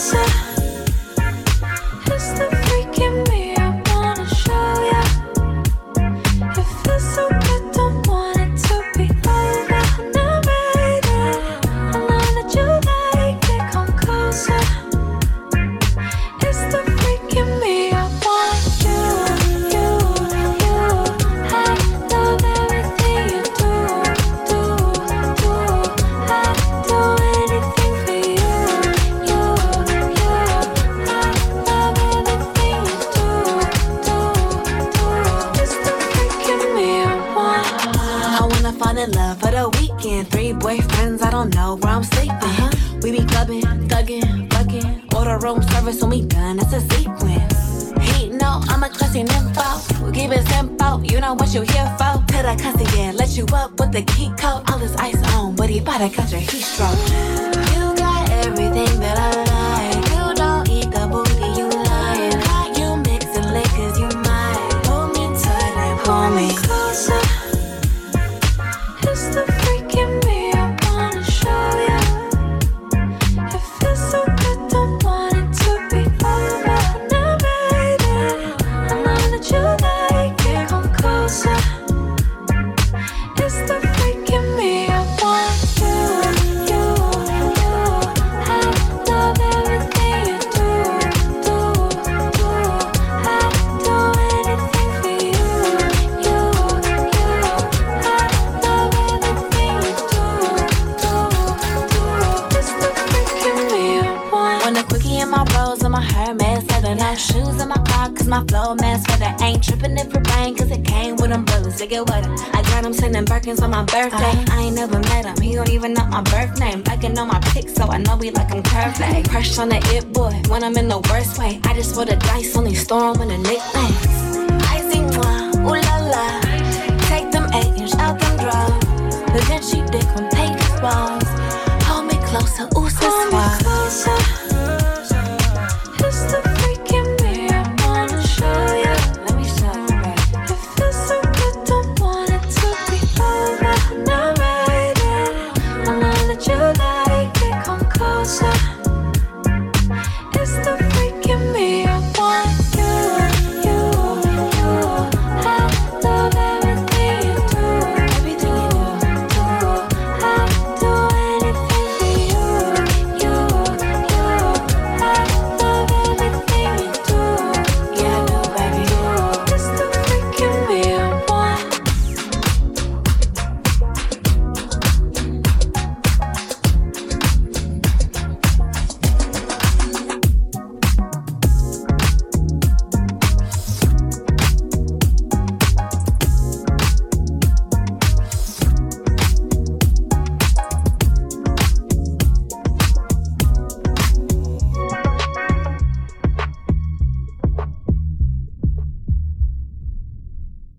answer in love for the weekend. Three boyfriends, I don't know where I'm sleeping. Uh-huh. We be clubbing, thugging, fucking. Order room service when we done, it's a sequence. He know I'm a classy nympho. Keep it simple, you know what you here for. Till I cuss again, let you up with the key code. All this ice on, but he bought a got your heat stroke. You got everything that I like. You don't eat the booty, you lying. How you mixing liquors, you might Pull me tight and pull me. a quickie in my rose and my Hermes leather. No shoes in my car, cause my flow mess weather. Ain't tripping if it rain, cause it came with umbrellas. They get what I got him sending Birkins on my birthday. Uh, I ain't never met him, he don't even know my birth name. can on my pics, so I know we like him perfect. Crush on the it boy when I'm in the worst way. I just roll the dice, only storm with the nickname. I see moi, ooh la la. Take them eight inch out them draw. The Vinci dick on paper's.